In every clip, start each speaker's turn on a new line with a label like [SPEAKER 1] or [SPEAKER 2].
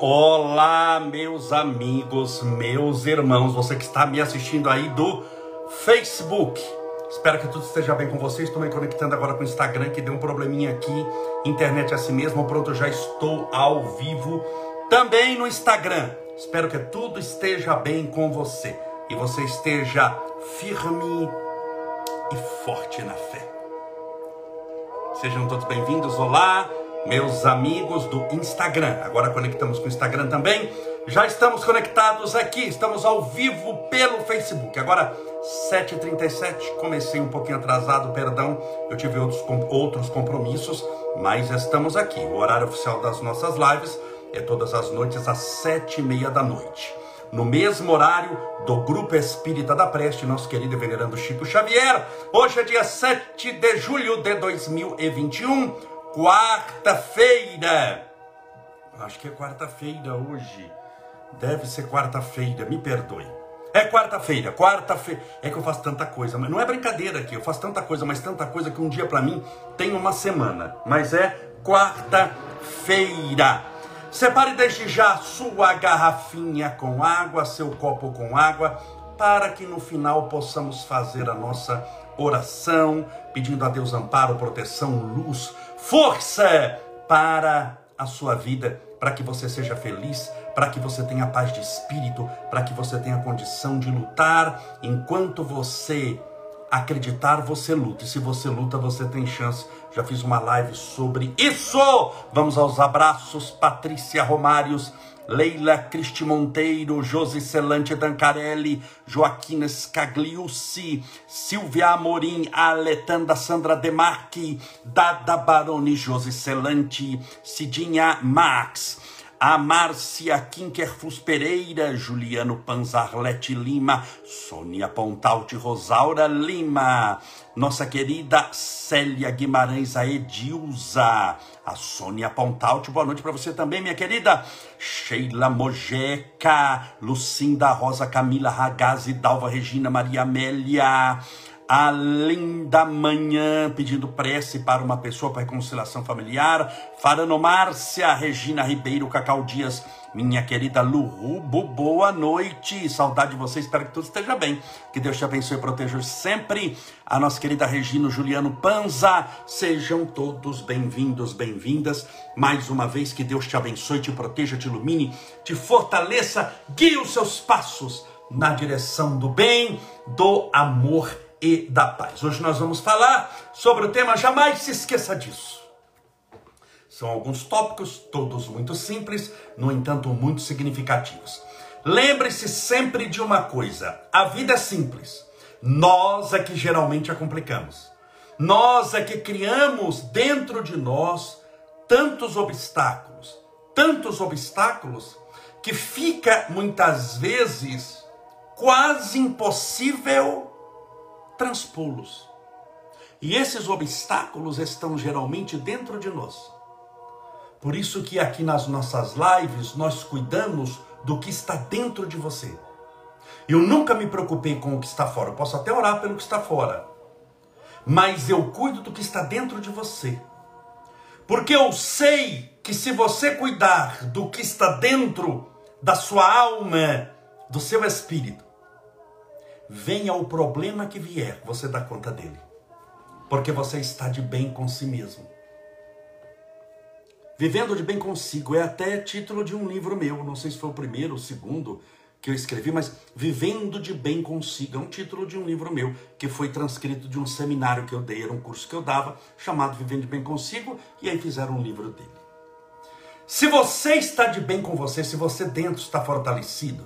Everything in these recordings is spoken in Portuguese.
[SPEAKER 1] Olá, meus amigos, meus irmãos, você que está me assistindo aí do Facebook. Espero que tudo esteja bem com vocês. Estou me conectando agora com o Instagram, que deu um probleminha aqui. Internet é assim mesmo. Pronto, já estou ao vivo também no Instagram. Espero que tudo esteja bem com você e você esteja firme e forte na fé. Sejam todos bem-vindos. Olá, meus amigos do Instagram. Agora conectamos com o Instagram também. Já estamos conectados aqui, estamos ao vivo pelo Facebook. Agora 7h37, comecei um pouquinho atrasado, perdão. Eu tive outros, outros compromissos, mas estamos aqui. O horário oficial das nossas lives é todas as noites às sete e meia da noite. No mesmo horário do Grupo Espírita da Preste, nosso querido e venerando Chico Xavier. Hoje é dia 7 de julho de 2021, quarta-feira. Acho que é quarta-feira hoje. Deve ser quarta-feira, me perdoe. É quarta-feira, quarta-feira. É que eu faço tanta coisa, mas não é brincadeira aqui. Eu faço tanta coisa, mas tanta coisa que um dia para mim tem uma semana. Mas é quarta-feira. Separe desde já sua garrafinha com água, seu copo com água, para que no final possamos fazer a nossa oração, pedindo a Deus amparo, proteção, luz, força para a sua vida, para que você seja feliz, para que você tenha paz de espírito, para que você tenha condição de lutar. Enquanto você acreditar, você luta. E se você luta, você tem chance já fiz uma live sobre isso. Vamos aos abraços. Patrícia Romários, Leila Cristi Monteiro, Josi Celante Dancarelli, Joaquina Scagliucci, Silvia Amorim, Aletanda Sandra Demarque, Dada Baroni, Josi Celante, Cidinha Max a Márcia Kinkerfus Pereira, Juliano Panzarlete Lima, Sônia Pontalte Rosaura Lima, nossa querida Célia Guimarães, a Edilza, a Sônia Pontalte, boa noite para você também, minha querida Sheila Mojeca, Lucinda Rosa Camila Ragazzi, Dalva Regina Maria Amélia, a linda manhã, pedindo prece para uma pessoa para reconciliação familiar. Farano Márcia, Regina Ribeiro, Cacau Dias, minha querida Lurubo, boa noite. Saudade de você, espero que tudo esteja bem. Que Deus te abençoe e proteja sempre. A nossa querida Regina Juliano Panza, sejam todos bem-vindos, bem-vindas. Mais uma vez, que Deus te abençoe, te proteja, te ilumine, te fortaleça, guie os seus passos na direção do bem, do amor e da paz. Hoje nós vamos falar sobre o tema Jamais se esqueça disso. São alguns tópicos, todos muito simples, no entanto, muito significativos. Lembre-se sempre de uma coisa: a vida é simples. Nós é que geralmente a complicamos. Nós é que criamos dentro de nós tantos obstáculos, tantos obstáculos, que fica muitas vezes quase impossível transpô-los. E esses obstáculos estão geralmente dentro de nós. Por isso que aqui nas nossas lives nós cuidamos do que está dentro de você. Eu nunca me preocupei com o que está fora. Eu posso até orar pelo que está fora. Mas eu cuido do que está dentro de você. Porque eu sei que se você cuidar do que está dentro da sua alma, do seu espírito, venha o problema que vier, você dá conta dele. Porque você está de bem com si mesmo. Vivendo de bem consigo é até título de um livro meu, não sei se foi o primeiro ou o segundo que eu escrevi, mas Vivendo de Bem Consigo é um título de um livro meu que foi transcrito de um seminário que eu dei, era um curso que eu dava, chamado Vivendo de Bem Consigo, e aí fizeram um livro dele. Se você está de bem com você, se você dentro está fortalecido,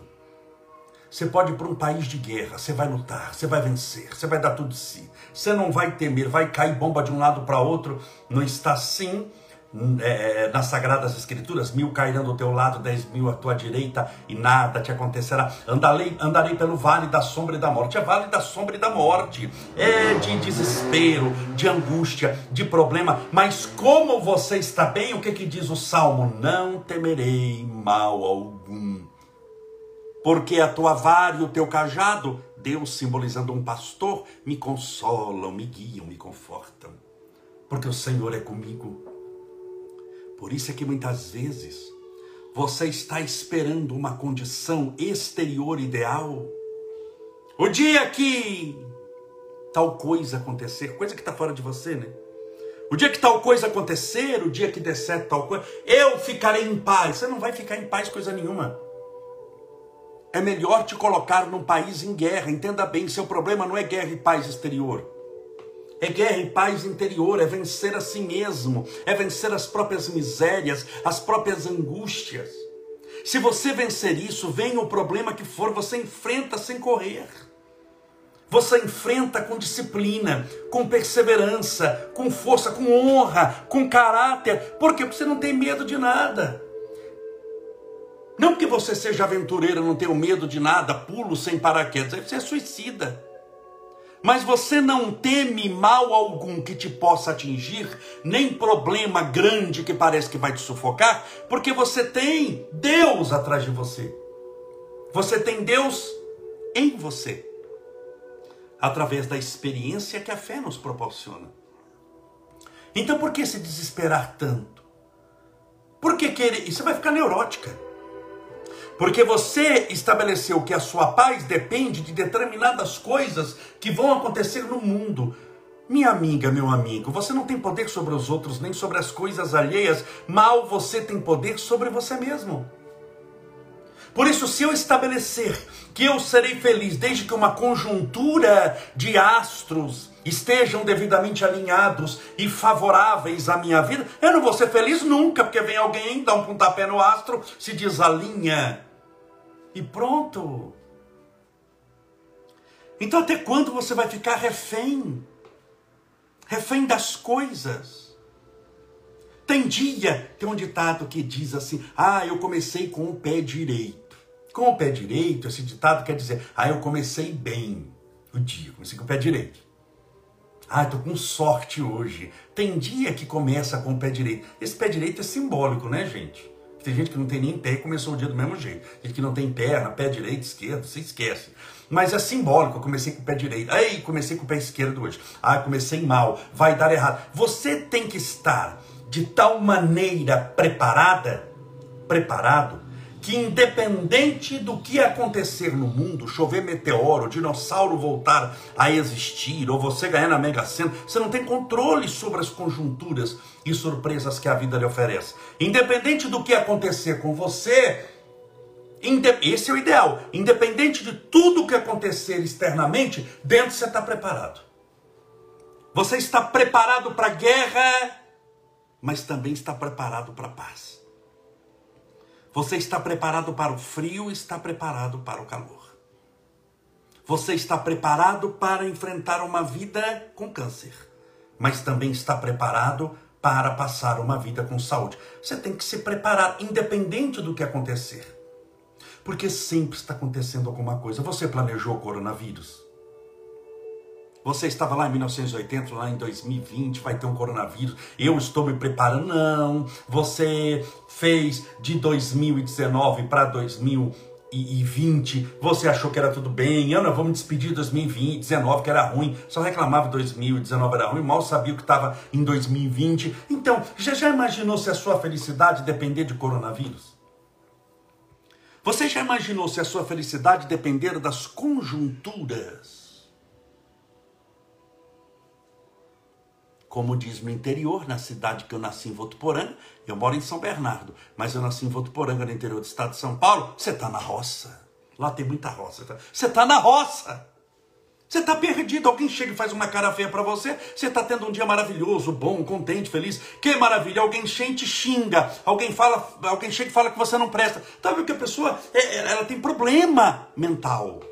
[SPEAKER 1] você pode ir para um país de guerra, você vai lutar, você vai vencer, você vai dar tudo de si. Você não vai temer, vai cair bomba de um lado para outro. Não está assim é, nas Sagradas Escrituras: mil cairão do teu lado, dez mil à tua direita, e nada te acontecerá. Andarei, andarei pelo vale da sombra e da morte. É vale da sombra e da morte. É de desespero, de angústia, de problema. Mas como você está bem, o que, que diz o salmo? Não temerei mal algum porque a tua vara e o teu cajado, Deus simbolizando um pastor, me consolam, me guiam, me confortam, porque o Senhor é comigo. Por isso é que muitas vezes Você está esperando uma condição exterior ideal? O dia que tal coisa acontecer, coisa que está fora de você, né? O dia que tal coisa acontecer, o dia que der certo tal coisa, eu ficarei em paz. Você não vai ficar em paz coisa nenhuma. É melhor te colocar num país em guerra. Entenda bem, seu problema não é guerra e paz exterior. É guerra e paz interior, é vencer a si mesmo, é vencer as próprias misérias, as próprias angústias. Se você vencer isso, venha o problema que for, você enfrenta sem correr. Você enfrenta com disciplina, com perseverança, com força, com honra, com caráter. Por quê? Porque você não tem medo de nada. Não que você seja aventureiro, não tenha medo de nada, pulo sem paraquedas, aí você é suicida. Mas você não teme mal algum que te possa atingir, nem problema grande que parece que vai te sufocar, porque você tem Deus atrás de você. Você tem Deus em você através da experiência que a fé nos proporciona. Então por que se desesperar tanto? Por que querer? Você vai ficar neurótica. Porque você estabeleceu que a sua paz depende de determinadas coisas que vão acontecer no mundo. Minha amiga, meu amigo, você não tem poder sobre os outros nem sobre as coisas alheias, mal você tem poder sobre você mesmo. Por isso, se eu estabelecer que eu serei feliz desde que uma conjuntura de astros estejam devidamente alinhados e favoráveis à minha vida, eu não vou ser feliz nunca, porque vem alguém, dá um pontapé no astro, se desalinha e pronto. Então, até quando você vai ficar refém? Refém das coisas. Tem dia, tem um ditado que diz assim: Ah, eu comecei com o pé direito. Com o pé direito, esse ditado quer dizer, ah, eu comecei bem o dia, comecei com o pé direito. Ah, estou com sorte hoje. Tem dia que começa com o pé direito. Esse pé direito é simbólico, né, gente? Tem gente que não tem nem pé e começou o dia do mesmo jeito. Gente que não tem perna, pé direito, esquerdo, você esquece. Mas é simbólico, eu comecei com o pé direito. Ei, comecei com o pé esquerdo hoje. Ah, comecei mal, vai dar errado. Você tem que estar de tal maneira preparada, preparado, que independente do que acontecer no mundo, chover meteoro, dinossauro voltar a existir, ou você ganhar na Mega Sena, você não tem controle sobre as conjunturas e surpresas que a vida lhe oferece. Independente do que acontecer com você, esse é o ideal. Independente de tudo que acontecer externamente, dentro você está preparado. Você está preparado para a guerra, mas também está preparado para a paz. Você está preparado para o frio, está preparado para o calor. Você está preparado para enfrentar uma vida com câncer, mas também está preparado para passar uma vida com saúde. Você tem que se preparar, independente do que acontecer. Porque sempre está acontecendo alguma coisa. Você planejou o coronavírus? Você estava lá em 1980, lá em 2020, vai ter um coronavírus. Eu estou me preparando. Não. Você fez de 2019 para 2020. Você achou que era tudo bem. Ana, vamos despedir de 2019, que era ruim. Só reclamava 2019 era ruim. Mal sabia o que estava em 2020. Então, já, já imaginou se a sua felicidade depender de coronavírus? Você já imaginou se a sua felicidade depender das conjunturas? Como diz no interior, na cidade que eu nasci em Votuporanga, eu moro em São Bernardo, mas eu nasci em Votuporanga, no interior do estado de São Paulo, você está na roça. Lá tem muita roça. Você está na roça. Você está perdido. Alguém chega e faz uma cara feia para você. Você está tendo um dia maravilhoso, bom, contente, feliz. Que maravilha. Alguém chega e xinga. Alguém fala, alguém chega e fala que você não presta. Tá vendo que a pessoa é, é, ela tem problema mental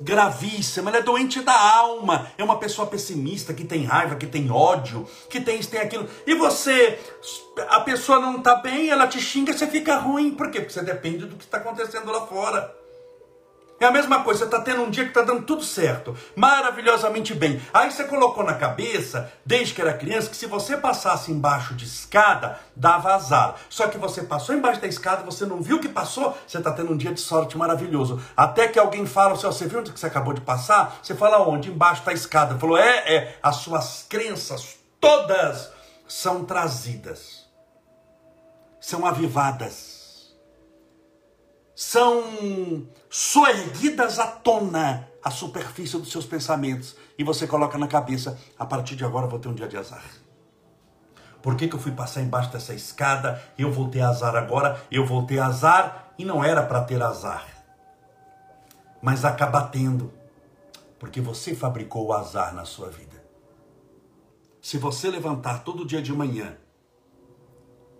[SPEAKER 1] gravíssima, ela é doente da alma, é uma pessoa pessimista, que tem raiva, que tem ódio, que tem isso, tem aquilo. E você, a pessoa não está bem, ela te xinga, você fica ruim. Por quê? Porque você depende do que está acontecendo lá fora. É a mesma coisa, você está tendo um dia que está dando tudo certo, maravilhosamente bem. Aí você colocou na cabeça, desde que era criança, que se você passasse embaixo de escada, dava azar. Só que você passou embaixo da escada, você não viu que passou, você está tendo um dia de sorte maravilhoso. Até que alguém fala, você viu onde que você acabou de passar? Você fala onde? Embaixo da escada. Falou, é, é, as suas crenças todas são trazidas, são avivadas são soerguidas à tona a superfície dos seus pensamentos e você coloca na cabeça: a partir de agora vou ter um dia de azar. Por que, que eu fui passar embaixo dessa escada? Eu vou ter azar agora, eu vou ter azar e não era para ter azar. Mas acaba tendo, porque você fabricou o azar na sua vida. Se você levantar todo dia de manhã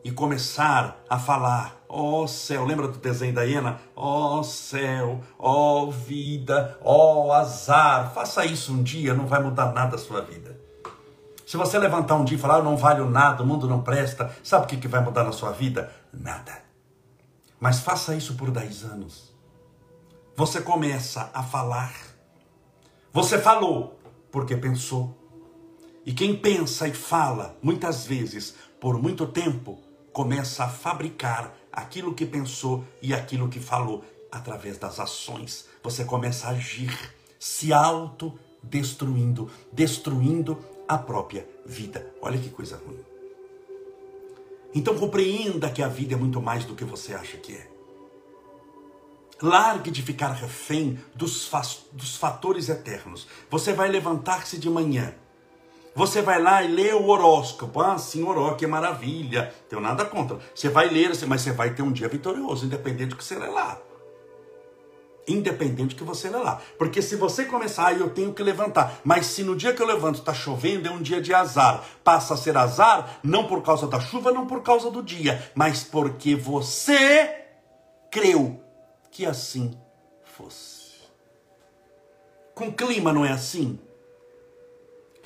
[SPEAKER 1] e começar a falar, ó oh, céu, lembra do desenho da hiena? Ó oh, céu, ó oh, vida, ó azar. Faça isso um dia, não vai mudar nada a sua vida. Se você levantar um dia e falar, eu não valho nada, o mundo não presta, sabe o que, que vai mudar na sua vida? Nada. Mas faça isso por 10 anos. Você começa a falar. Você falou porque pensou. E quem pensa e fala, muitas vezes, por muito tempo, começa a fabricar aquilo que pensou e aquilo que falou através das ações. Você começa a agir, se autodestruindo, destruindo a própria vida. Olha que coisa ruim. Então compreenda que a vida é muito mais do que você acha que é. Largue de ficar refém dos, dos fatores eternos. Você vai levantar-se de manhã você vai lá e lê o horóscopo. Ah, sim, horóscopo, que maravilha. Tenho nada contra. Você vai ler, mas você vai ter um dia vitorioso, independente do que você lê lá. Independente do que você lê lá. Porque se você começar, ah, eu tenho que levantar. Mas se no dia que eu levanto está chovendo, é um dia de azar. Passa a ser azar, não por causa da chuva, não por causa do dia, mas porque você creu que assim fosse. Com clima não é assim?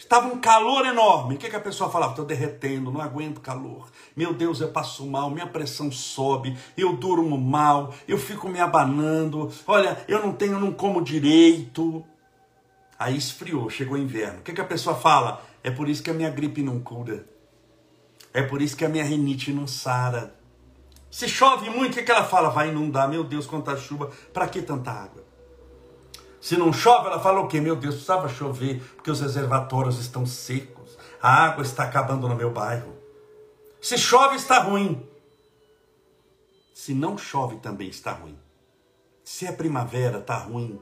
[SPEAKER 1] Estava um calor enorme. O que, que a pessoa falava? Estou derretendo, não aguento calor. Meu Deus, eu passo mal, minha pressão sobe, eu durmo mal, eu fico me abanando. Olha, eu não tenho, não como direito. Aí esfriou, chegou o inverno. O que, que a pessoa fala? É por isso que a minha gripe não cura. É por isso que a minha rinite não sara. Se chove muito, o que, que ela fala? Vai inundar. Meu Deus, quanta chuva. Para que tanta água? Se não chove, ela fala o quê? Meu Deus, precisava chover, porque os reservatórios estão secos. A água está acabando no meu bairro. Se chove, está ruim. Se não chove, também está ruim. Se é primavera, está ruim.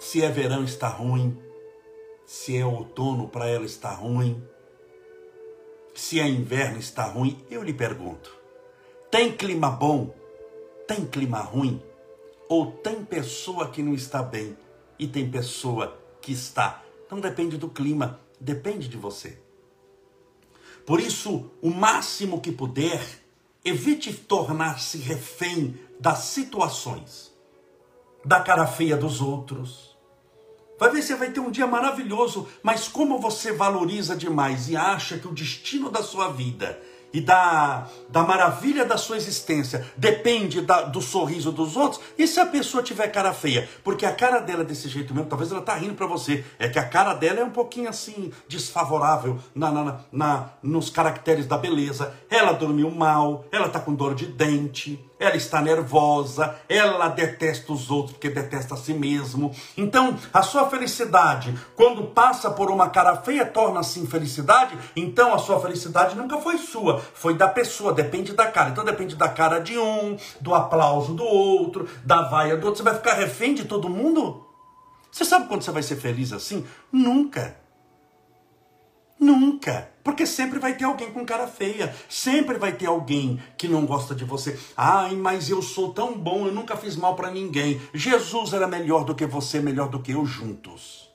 [SPEAKER 1] Se é verão, está ruim. Se é outono, para ela está ruim. Se é inverno, está ruim. Eu lhe pergunto: tem clima bom? Tem clima ruim? Ou tem pessoa que não está bem e tem pessoa que está. Não depende do clima, depende de você. Por isso, o máximo que puder, evite tornar-se refém das situações, da cara feia dos outros. Vai ver, você vai ter um dia maravilhoso, mas como você valoriza demais e acha que o destino da sua vida e da, da maravilha da sua existência depende da, do sorriso dos outros, e se a pessoa tiver cara feia? Porque a cara dela é desse jeito mesmo, talvez ela tá rindo para você, é que a cara dela é um pouquinho assim, desfavorável na, na, na, nos caracteres da beleza. Ela dormiu mal, ela tá com dor de dente, ela está nervosa, ela detesta os outros porque detesta a si mesmo. Então, a sua felicidade, quando passa por uma cara feia, torna-se infelicidade, então a sua felicidade nunca foi sua, foi da pessoa, depende da cara. Então depende da cara de um, do aplauso do outro, da vaia do outro. Você vai ficar refém de todo mundo? Você sabe quando você vai ser feliz assim? Nunca. Nunca. Porque sempre vai ter alguém com cara feia. Sempre vai ter alguém que não gosta de você. Ai, mas eu sou tão bom, eu nunca fiz mal para ninguém. Jesus era melhor do que você, melhor do que eu juntos.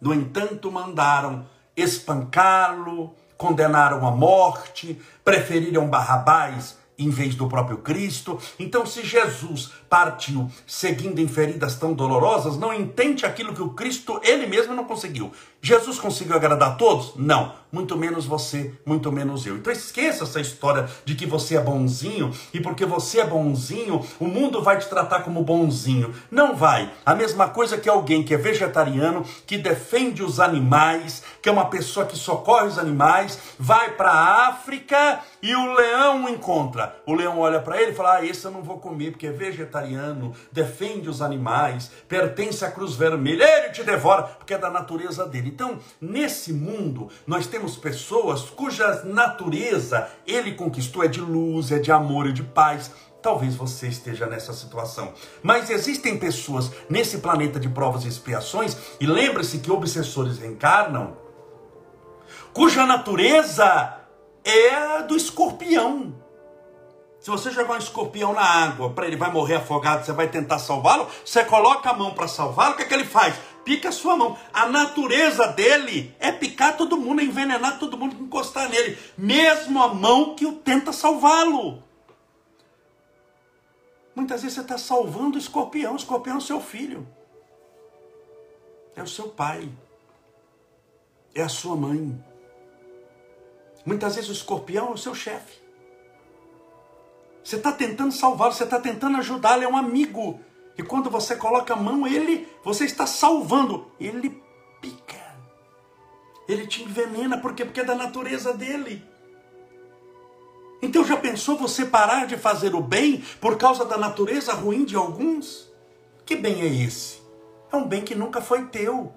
[SPEAKER 1] No entanto, mandaram espancá-lo, condenaram à morte, preferiram Barrabás em vez do próprio Cristo. Então, se Jesus partiu seguindo em feridas tão dolorosas, não entende aquilo que o Cristo ele mesmo não conseguiu. Jesus conseguiu agradar a todos? Não, muito menos você, muito menos eu. Então esqueça essa história de que você é bonzinho e porque você é bonzinho, o mundo vai te tratar como bonzinho. Não vai. A mesma coisa que alguém que é vegetariano, que defende os animais, que é uma pessoa que socorre os animais, vai para a África e o leão o encontra. O leão olha para ele e fala: "Ah, esse eu não vou comer porque é vegetariano, defende os animais, pertence à cruz vermelha. Ele te devora porque é da natureza dele." Então, nesse mundo, nós temos pessoas cuja natureza ele conquistou é de luz, é de amor, é de paz. Talvez você esteja nessa situação. Mas existem pessoas nesse planeta de provas e expiações, e lembre-se que obsessores reencarnam, cuja natureza é a do escorpião. Se você jogar um escorpião na água, para ele vai morrer afogado, você vai tentar salvá-lo, você coloca a mão para salvá-lo, o que, é que ele faz? Pica a sua mão. A natureza dele é picar todo mundo, é envenenar todo mundo que encostar nele, mesmo a mão que o tenta salvá-lo. Muitas vezes você está salvando o escorpião, o escorpião é o seu filho, é o seu pai, é a sua mãe. Muitas vezes o escorpião é o seu chefe. Você está tentando salvá-lo, você está tentando ajudá-lo, é um amigo. E quando você coloca a mão, ele, você está salvando. Ele pica. Ele te envenena, por quê? Porque é da natureza dele. Então já pensou você parar de fazer o bem por causa da natureza ruim de alguns? Que bem é esse? É um bem que nunca foi teu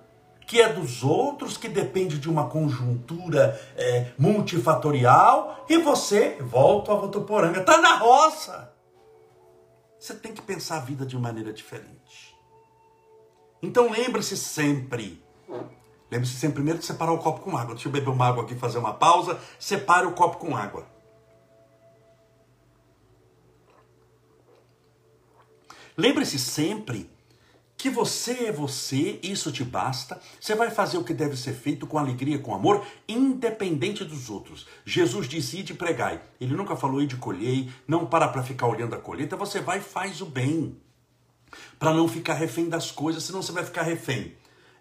[SPEAKER 1] que é dos outros, que depende de uma conjuntura é, multifatorial, e você, volta a Votuporanga, está na roça. Você tem que pensar a vida de maneira diferente. Então lembre-se sempre. Lembre-se sempre primeiro de separar o copo com água. Deixa eu beber uma água aqui, fazer uma pausa. Separe o copo com água. Lembre-se sempre que você é você, isso te basta. Você vai fazer o que deve ser feito com alegria, com amor, independente dos outros. Jesus disse: de pregai. Ele nunca falou de colhei, não para para ficar olhando a colheita. Você vai e faz o bem. Para não ficar refém das coisas, senão você vai ficar refém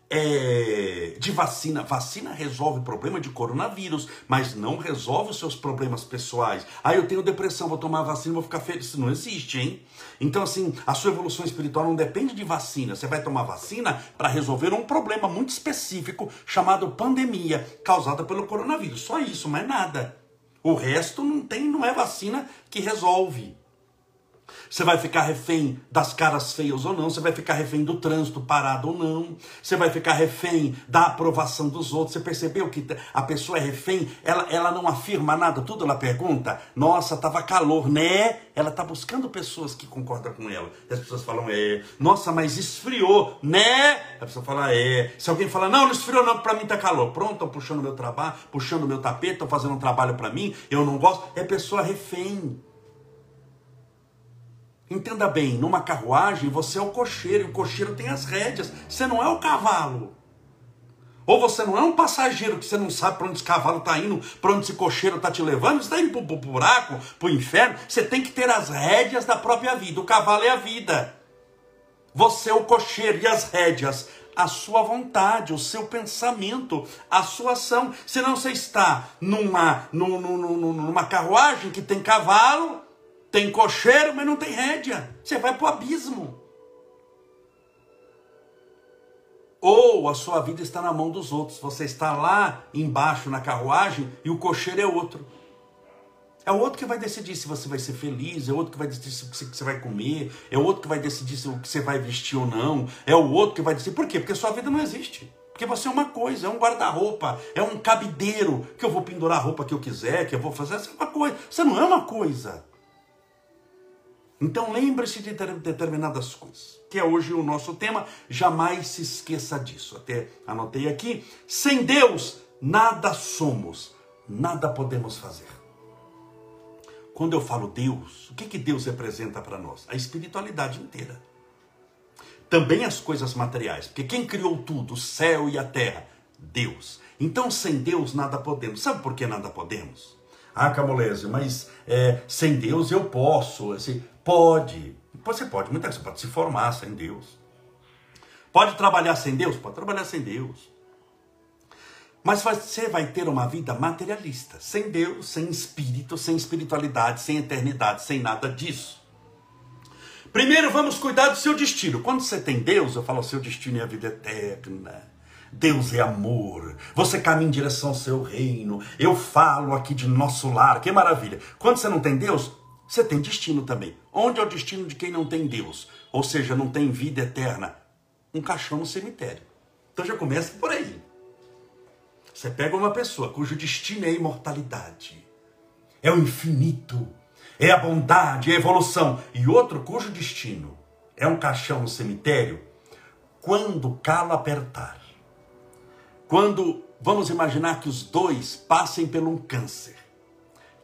[SPEAKER 1] é, de vacina. Vacina resolve o problema de coronavírus, mas não resolve os seus problemas pessoais. Ah, eu tenho depressão, vou tomar vacina, vou ficar feliz. Isso não existe, hein? Então, assim, a sua evolução espiritual não depende de vacina. Você vai tomar vacina para resolver um problema muito específico chamado pandemia, causada pelo coronavírus. Só isso, mais nada. O resto não tem, não é vacina que resolve. Você vai ficar refém das caras feias ou não, você vai ficar refém do trânsito parado ou não, você vai ficar refém da aprovação dos outros. Você percebeu que a pessoa é refém, ela, ela não afirma nada, tudo ela pergunta. Nossa, tava calor, né? Ela tá buscando pessoas que concordam com ela. E as pessoas falam, é. Nossa, mas esfriou, né? A pessoa fala, é. Se alguém fala, não, não esfriou não, pra mim tá calor. Pronto, estão puxando meu trabalho, puxando meu tapete, estão fazendo um trabalho para mim, eu não gosto. É pessoa refém. Entenda bem, numa carruagem você é o cocheiro e o cocheiro tem as rédeas. Você não é o cavalo. Ou você não é um passageiro que você não sabe para onde esse cavalo está indo, para onde esse cocheiro está te levando, está indo para o buraco, para o inferno. Você tem que ter as rédeas da própria vida. O cavalo é a vida. Você é o cocheiro e as rédeas, a sua vontade, o seu pensamento, a sua ação. Senão você está numa, numa, numa carruagem que tem cavalo tem cocheiro, mas não tem rédea. Você vai para o abismo. Ou a sua vida está na mão dos outros. Você está lá embaixo na carruagem e o cocheiro é outro. É o outro que vai decidir se você vai ser feliz, é o outro que vai decidir se você vai comer, é o outro que vai decidir se você vai vestir ou não, é o outro que vai decidir. Por quê? Porque sua vida não existe. Porque você é uma coisa, é um guarda-roupa, é um cabideiro, que eu vou pendurar a roupa que eu quiser, que eu vou fazer, essa é uma coisa. Você não é uma coisa. Então lembre-se de determinadas coisas, que é hoje o nosso tema, jamais se esqueça disso. Até anotei aqui: sem Deus nada somos, nada podemos fazer. Quando eu falo Deus, o que, que Deus representa para nós? A espiritualidade inteira. Também as coisas materiais, porque quem criou tudo, o céu e a terra? Deus. Então, sem Deus nada podemos. Sabe por que nada podemos? Ah, Camolésio, mas é, sem Deus eu posso. Assim, Pode. Você pode, muitas vezes, pode se formar sem Deus. Pode trabalhar sem Deus? Pode trabalhar sem Deus. Mas você vai ter uma vida materialista, sem Deus, sem espírito, sem espiritualidade, sem eternidade, sem nada disso. Primeiro vamos cuidar do seu destino. Quando você tem Deus, eu falo, seu destino é a vida eterna. Deus é amor. Você caminha em direção ao seu reino. Eu falo aqui de nosso lar. Que maravilha. Quando você não tem Deus, você tem destino também. Onde é o destino de quem não tem Deus? Ou seja, não tem vida eterna? Um caixão no cemitério. Então já começa por aí. Você pega uma pessoa cujo destino é a imortalidade, é o infinito, é a bondade, é a evolução, e outro cujo destino é um caixão no cemitério, quando o calo apertar, quando vamos imaginar que os dois passem por um câncer,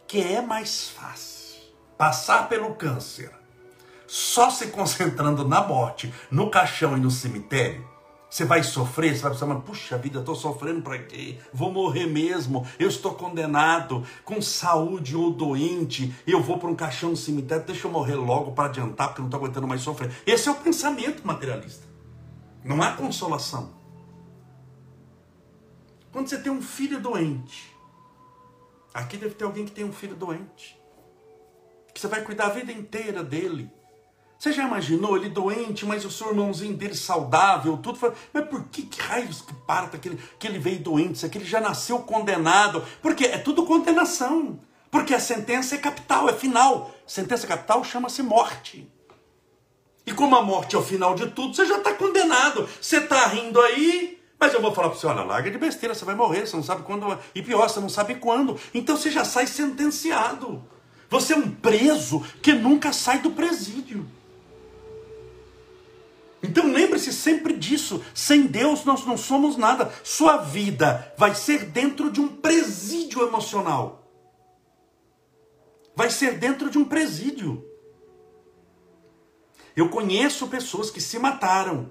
[SPEAKER 1] que é mais fácil passar pelo câncer só se concentrando na morte, no caixão e no cemitério, você vai sofrer, você vai pensar, mas puxa vida, estou sofrendo para quê? Vou morrer mesmo, eu estou condenado, com saúde ou doente, eu vou para um caixão no cemitério, deixa eu morrer logo para adiantar, porque eu não estou aguentando mais sofrer. Esse é o pensamento materialista. Não há consolação. Quando você tem um filho doente, aqui deve ter alguém que tem um filho doente, que você vai cuidar a vida inteira dele você já imaginou ele doente, mas o seu irmãozinho dele saudável, tudo? Mas por que, que raios que parta que ele, que ele veio doente? Isso aqui ele já nasceu condenado. Porque é tudo condenação. Porque a sentença é capital, é final. Sentença capital chama-se morte. E como a morte é o final de tudo, você já está condenado. Você está rindo aí, mas eu vou falar para você, olha, larga de besteira, você vai morrer, você não sabe quando, e pior, você não sabe quando. Então você já sai sentenciado. Você é um preso que nunca sai do presídio. Então lembre-se sempre disso. Sem Deus nós não somos nada. Sua vida vai ser dentro de um presídio emocional. Vai ser dentro de um presídio. Eu conheço pessoas que se mataram.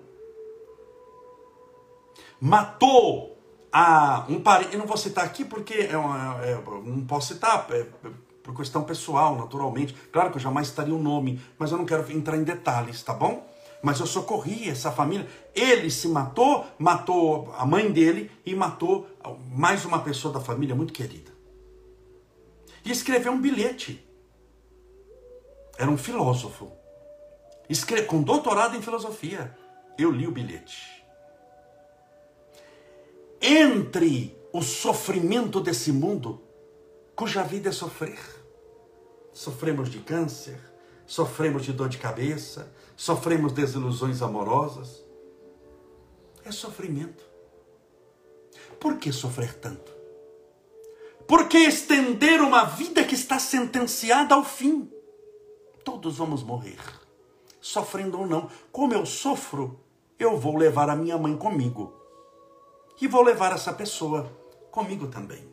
[SPEAKER 1] Matou a um parente. Eu não vou citar aqui porque é, uma, é não posso citar. É, por questão pessoal, naturalmente. Claro que eu jamais estaria o um nome, mas eu não quero entrar em detalhes, tá bom? mas eu socorri essa família. Ele se matou, matou a mãe dele e matou mais uma pessoa da família muito querida. E escreveu um bilhete. Era um filósofo. Escreve, com doutorado em filosofia. Eu li o bilhete. Entre o sofrimento desse mundo, cuja vida é sofrer. Sofremos de câncer, sofremos de dor de cabeça, sofremos desilusões amorosas. É sofrimento. Por que sofrer tanto? Por que estender uma vida que está sentenciada ao fim? Todos vamos morrer, sofrendo ou não. Como eu sofro, eu vou levar a minha mãe comigo. E vou levar essa pessoa comigo também.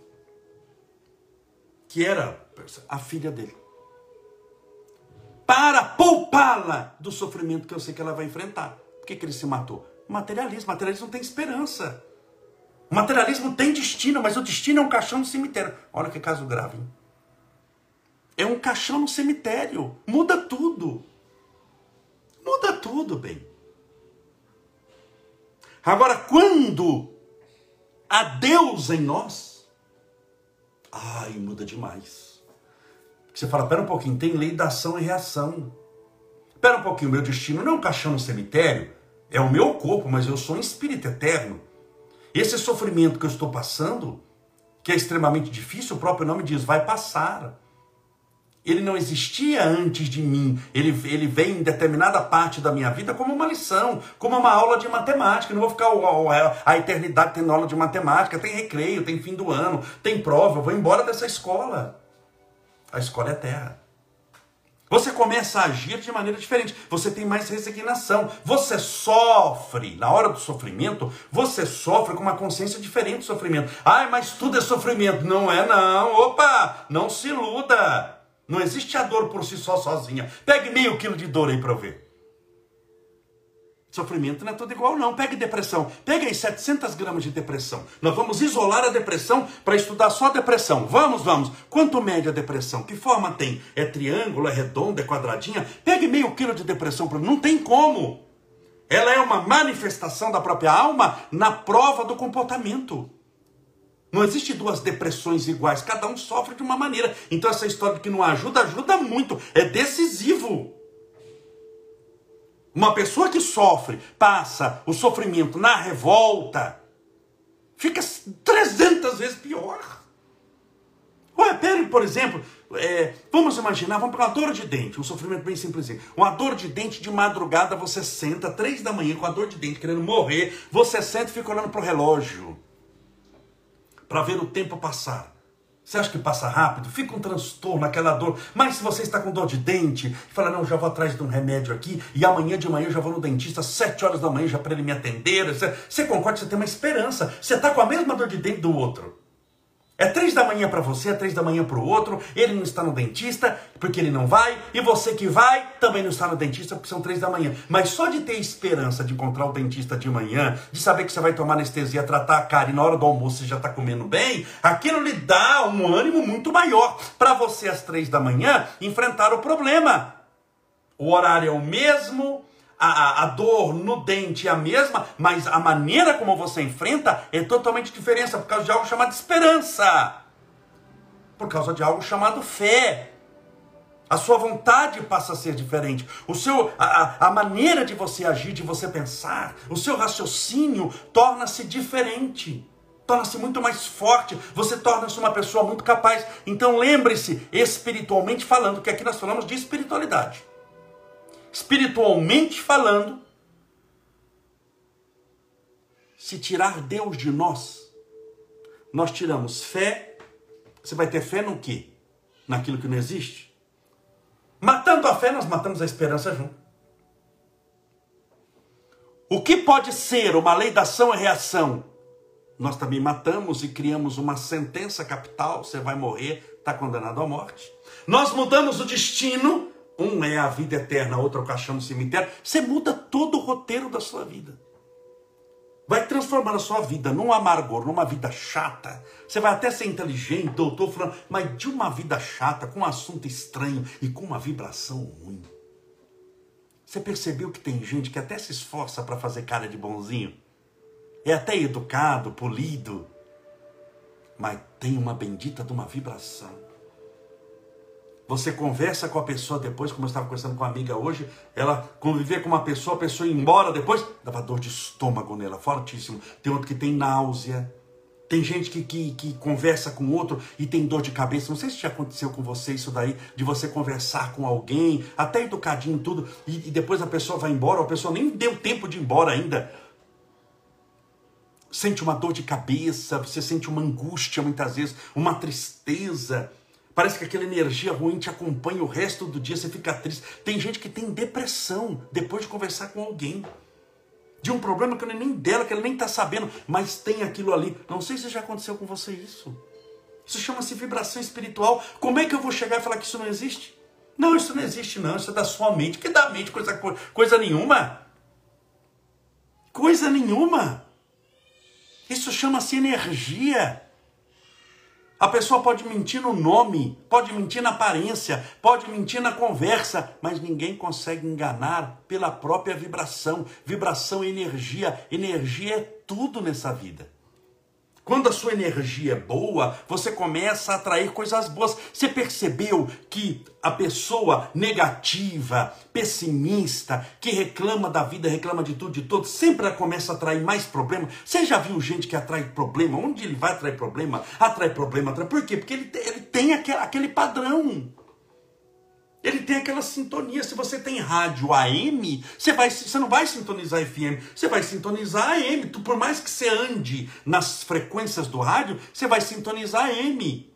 [SPEAKER 1] Que era a filha dele para poupá-la do sofrimento que eu sei que ela vai enfrentar. Por que, que ele se matou? Materialismo. Materialismo não tem esperança. Materialismo tem destino, mas o destino é um caixão no cemitério. Olha que caso grave. Hein? É um caixão no cemitério. Muda tudo. Muda tudo, bem. Agora, quando há Deus em nós, ai, muda demais. Você fala, pera um pouquinho, tem lei da ação e reação. Pera um pouquinho, meu destino não é um caixão no cemitério, é o meu corpo, mas eu sou um espírito eterno. Esse sofrimento que eu estou passando, que é extremamente difícil, o próprio nome diz, vai passar. Ele não existia antes de mim. Ele, ele vem em determinada parte da minha vida como uma lição, como uma aula de matemática. Não vou ficar a, a eternidade tendo aula de matemática. Tem recreio, tem fim do ano, tem prova. Eu vou embora dessa escola. A escola é terra. Você começa a agir de maneira diferente. Você tem mais resignação. Você sofre. Na hora do sofrimento, você sofre com uma consciência diferente do sofrimento. Ai, mas tudo é sofrimento. Não é, não. Opa! Não se iluda. Não existe a dor por si só sozinha. Pegue meio quilo de dor aí para eu ver. Sofrimento não é tudo igual, não. Pegue depressão. Pegue aí 700 gramas de depressão. Nós vamos isolar a depressão para estudar só a depressão. Vamos, vamos. Quanto mede a depressão? Que forma tem? É triângulo, é redonda, é quadradinha? Pegue meio quilo de depressão. para Não tem como. Ela é uma manifestação da própria alma na prova do comportamento. Não existe duas depressões iguais. Cada um sofre de uma maneira. Então essa história de que não ajuda, ajuda muito. É decisivo. Uma pessoa que sofre, passa o sofrimento na revolta, fica 300 vezes pior. Ué, pere, por exemplo, é, vamos imaginar, vamos para uma dor de dente, um sofrimento bem simplesinho. Uma dor de dente de madrugada, você senta, três da manhã, com a dor de dente, querendo morrer, você senta e fica olhando para o relógio, para ver o tempo passar. Você acha que passa rápido? Fica um transtorno, aquela dor. Mas se você está com dor de dente, fala, não, já vou atrás de um remédio aqui, e amanhã de manhã eu já vou no dentista, sete horas da manhã, já para ele me atender. Você, você concorda, você tem uma esperança. Você está com a mesma dor de dente do outro. É três da manhã para você, é três da manhã para o outro, ele não está no dentista porque ele não vai, e você que vai também não está no dentista porque são três da manhã. Mas só de ter esperança de encontrar o dentista de manhã, de saber que você vai tomar anestesia, tratar a cara e na hora do almoço você já está comendo bem, aquilo lhe dá um ânimo muito maior para você às três da manhã enfrentar o problema. O horário é o mesmo, a, a, dor no dente é a mesma, mas a maneira como você enfrenta é totalmente diferente por causa de algo chamado esperança, por causa de algo chamado fé. A sua vontade passa a ser diferente. O seu, a, a maneira de você agir, de você pensar, o seu raciocínio torna-se diferente. Torna-se muito mais forte. Você torna-se uma pessoa muito capaz. Então lembre-se, espiritualmente falando, que aqui nós falamos de espiritualidade espiritualmente falando, se tirar Deus de nós, nós tiramos fé. Você vai ter fé no quê? Naquilo que não existe? Matando a fé, nós matamos a esperança junto. O que pode ser uma lei da ação e reação? Nós também matamos e criamos uma sentença capital: você vai morrer, está condenado à morte. Nós mudamos o destino um é a vida eterna, outro é o caixão no cemitério. Você muda todo o roteiro da sua vida. Vai transformar a sua vida num amargor, numa vida chata. Você vai até ser inteligente, doutor, falando, mas de uma vida chata, com um assunto estranho e com uma vibração ruim. Você percebeu que tem gente que até se esforça para fazer cara de bonzinho? É até educado, polido, mas tem uma bendita de uma vibração. Você conversa com a pessoa depois, como eu estava conversando com uma amiga hoje, ela conviver com uma pessoa, a pessoa ir embora depois, dava dor de estômago nela, fortíssimo. Tem outro que tem náusea. Tem gente que, que, que conversa com outro e tem dor de cabeça. Não sei se já aconteceu com você isso daí, de você conversar com alguém, até educadinho tudo, e, e depois a pessoa vai embora, a pessoa nem deu tempo de ir embora ainda sente uma dor de cabeça, você sente uma angústia muitas vezes, uma tristeza. Parece que aquela energia ruim te acompanha o resto do dia, você fica triste. Tem gente que tem depressão depois de conversar com alguém. De um problema que não é nem dela, que ela nem está sabendo, mas tem aquilo ali. Não sei se já aconteceu com você isso. Isso chama-se vibração espiritual. Como é que eu vou chegar e falar que isso não existe? Não, isso não existe, não. Isso é da sua mente. Que da mente coisa, coisa nenhuma. Coisa nenhuma. Isso chama-se energia. A pessoa pode mentir no nome, pode mentir na aparência, pode mentir na conversa, mas ninguém consegue enganar pela própria vibração. Vibração é energia, energia é tudo nessa vida. Quando a sua energia é boa, você começa a atrair coisas boas. Você percebeu que a pessoa negativa, pessimista, que reclama da vida, reclama de tudo, de todos, sempre começa a atrair mais problema? Você já viu gente que atrai problema? Onde ele vai atrair problema? Atrai problema, atrai. Por quê? Porque ele, ele tem aquele, aquele padrão. Ele tem aquela sintonia. Se você tem rádio AM, você, vai, você não vai sintonizar FM, você vai sintonizar AM. Tu, por mais que você ande nas frequências do rádio, você vai sintonizar AM.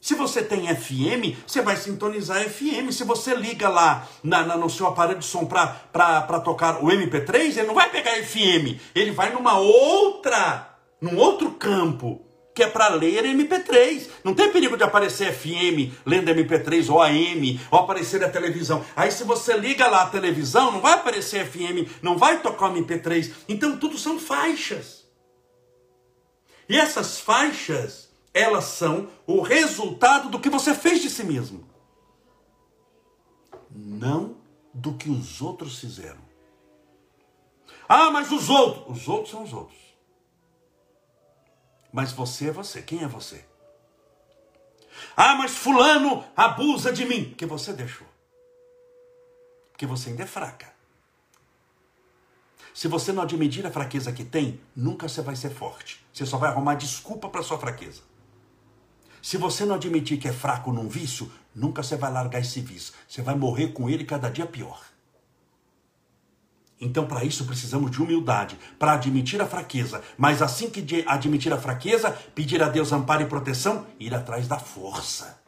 [SPEAKER 1] Se você tem FM, você vai sintonizar FM. Se você liga lá na, na no seu aparelho de som para tocar o MP3, ele não vai pegar FM. Ele vai numa outra, num outro campo que é para ler MP3. Não tem perigo de aparecer FM lendo MP3 ou AM, ou aparecer na televisão. Aí se você liga lá a televisão, não vai aparecer FM, não vai tocar MP3. Então tudo são faixas. E essas faixas, elas são o resultado do que você fez de si mesmo. Não do que os outros fizeram. Ah, mas os outros. Os outros são os outros. Mas você é você. Quem é você? Ah, mas fulano abusa de mim. Porque você deixou. Porque você ainda é fraca. Se você não admitir a fraqueza que tem, nunca você vai ser forte. Você só vai arrumar desculpa para sua fraqueza. Se você não admitir que é fraco num vício, nunca você vai largar esse vício. Você vai morrer com ele cada dia pior. Então, para isso, precisamos de humildade, para admitir a fraqueza. Mas assim que admitir a fraqueza, pedir a Deus amparo e proteção, ir atrás da força.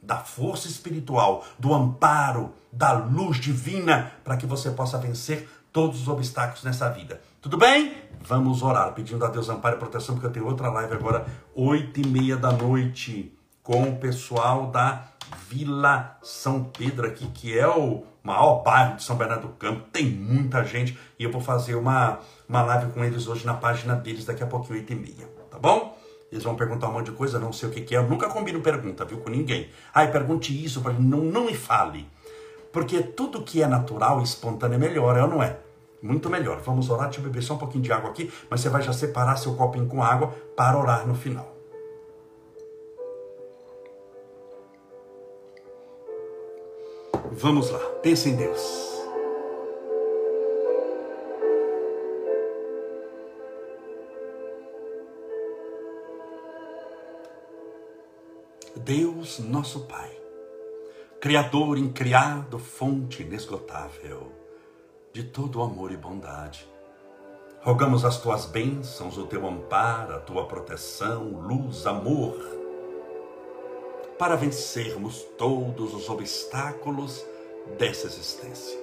[SPEAKER 1] Da força espiritual, do amparo, da luz divina, para que você possa vencer todos os obstáculos nessa vida. Tudo bem? Vamos orar, pedindo a Deus amparo e proteção, porque eu tenho outra live agora, oito e meia da noite, com o pessoal da Vila São Pedro aqui, que é o maior bairro de São Bernardo do Campo, tem muita gente, e eu vou fazer uma, uma live com eles hoje na página deles, daqui a pouquinho, oito e meia, tá bom? Eles vão perguntar um monte de coisa, não sei o que, que é, eu nunca combino pergunta, viu, com ninguém. Ai, pergunte isso, não, não me fale. Porque tudo que é natural e espontâneo é melhor, é ou não é? Muito melhor. Vamos orar, deixa eu beber só um pouquinho de água aqui, mas você vai já separar seu copinho com água para orar no final. Vamos lá, pense em Deus. Deus, nosso Pai, Criador incriado, fonte inesgotável de todo amor e bondade. Rogamos as tuas bênçãos, o teu amparo, a tua proteção, luz, amor, para vencermos todos os obstáculos dessa existência.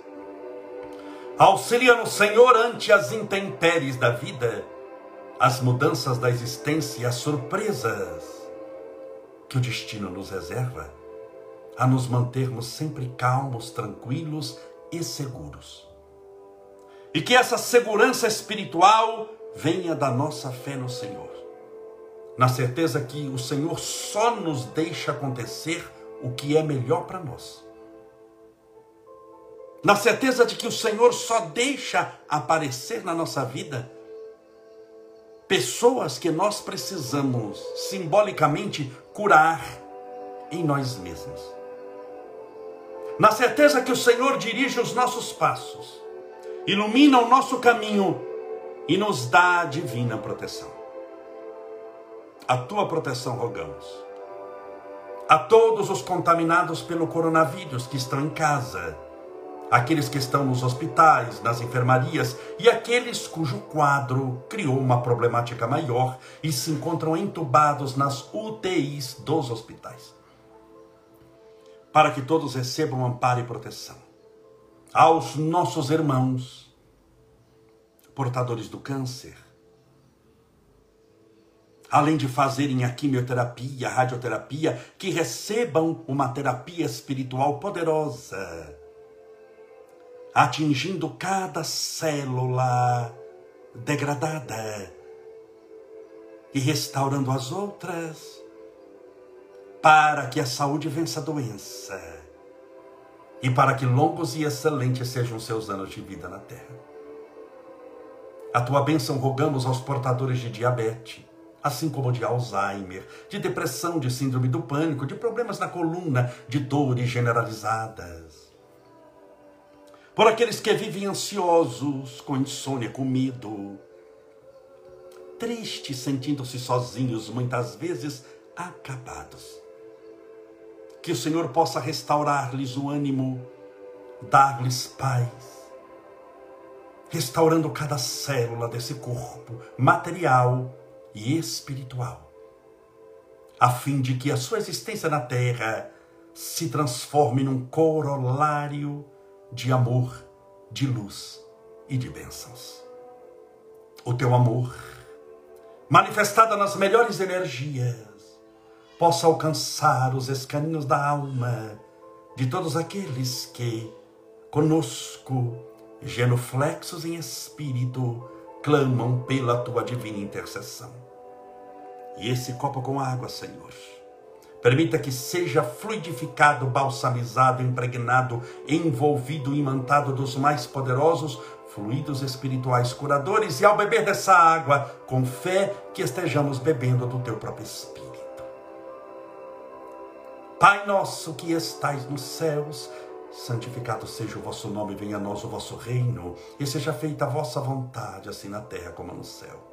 [SPEAKER 1] Auxilia-nos, Senhor, ante as intempéries da vida, as mudanças da existência e as surpresas que o destino nos reserva, a nos mantermos sempre calmos, tranquilos e seguros e que essa segurança espiritual venha da nossa fé no Senhor. Na certeza que o Senhor só nos deixa acontecer o que é melhor para nós. Na certeza de que o Senhor só deixa aparecer na nossa vida pessoas que nós precisamos simbolicamente curar em nós mesmos. Na certeza que o Senhor dirige os nossos passos ilumina o nosso caminho e nos dá a divina proteção. A tua proteção rogamos. A todos os contaminados pelo coronavírus que estão em casa, aqueles que estão nos hospitais, nas enfermarias e aqueles cujo quadro criou uma problemática maior e se encontram entubados nas UTIs dos hospitais. Para que todos recebam amparo e proteção aos nossos irmãos portadores do câncer. Além de fazerem a quimioterapia, a radioterapia, que recebam uma terapia espiritual poderosa, atingindo cada célula degradada e restaurando as outras, para que a saúde vença a doença e para que longos e excelentes sejam seus anos de vida na terra. A tua bênção rogamos aos portadores de diabetes, assim como de Alzheimer, de depressão, de síndrome do pânico, de problemas na coluna, de dores generalizadas. Por aqueles que vivem ansiosos, com insônia, com medo, tristes, sentindo-se sozinhos, muitas vezes acabados que o Senhor possa restaurar-lhes o ânimo, dar-lhes paz, restaurando cada célula desse corpo material e espiritual, a fim de que a sua existência na terra se transforme num corolário de amor, de luz e de bênçãos. O teu amor, manifestado nas melhores energias, possa alcançar os escaninhos da alma de todos aqueles que, conosco, genuflexos em espírito, clamam pela tua divina intercessão. E esse copo com água, Senhor, permita que seja fluidificado, balsamizado, impregnado, envolvido, imantado dos mais poderosos fluidos espirituais curadores, e ao beber dessa água, com fé, que estejamos bebendo do teu próprio Espírito. Pai nosso que estais nos céus, santificado seja o vosso nome, venha a nós o vosso reino, e seja feita a vossa vontade, assim na terra como no céu.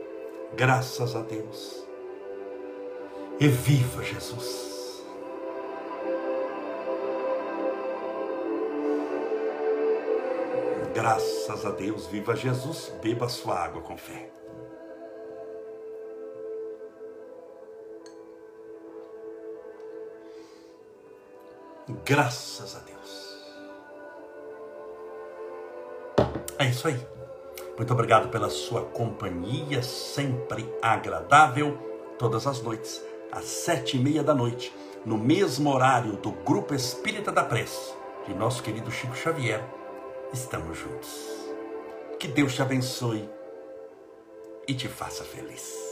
[SPEAKER 1] graças a Deus. E viva Jesus! Graças a Deus, viva Jesus, beba sua água com fé. Graças a Deus. É isso aí. Muito obrigado pela sua companhia, sempre agradável, todas as noites, às sete e meia da noite, no mesmo horário do Grupo Espírita da Prece, de nosso querido Chico Xavier. Estamos juntos. Que Deus te abençoe e te faça feliz.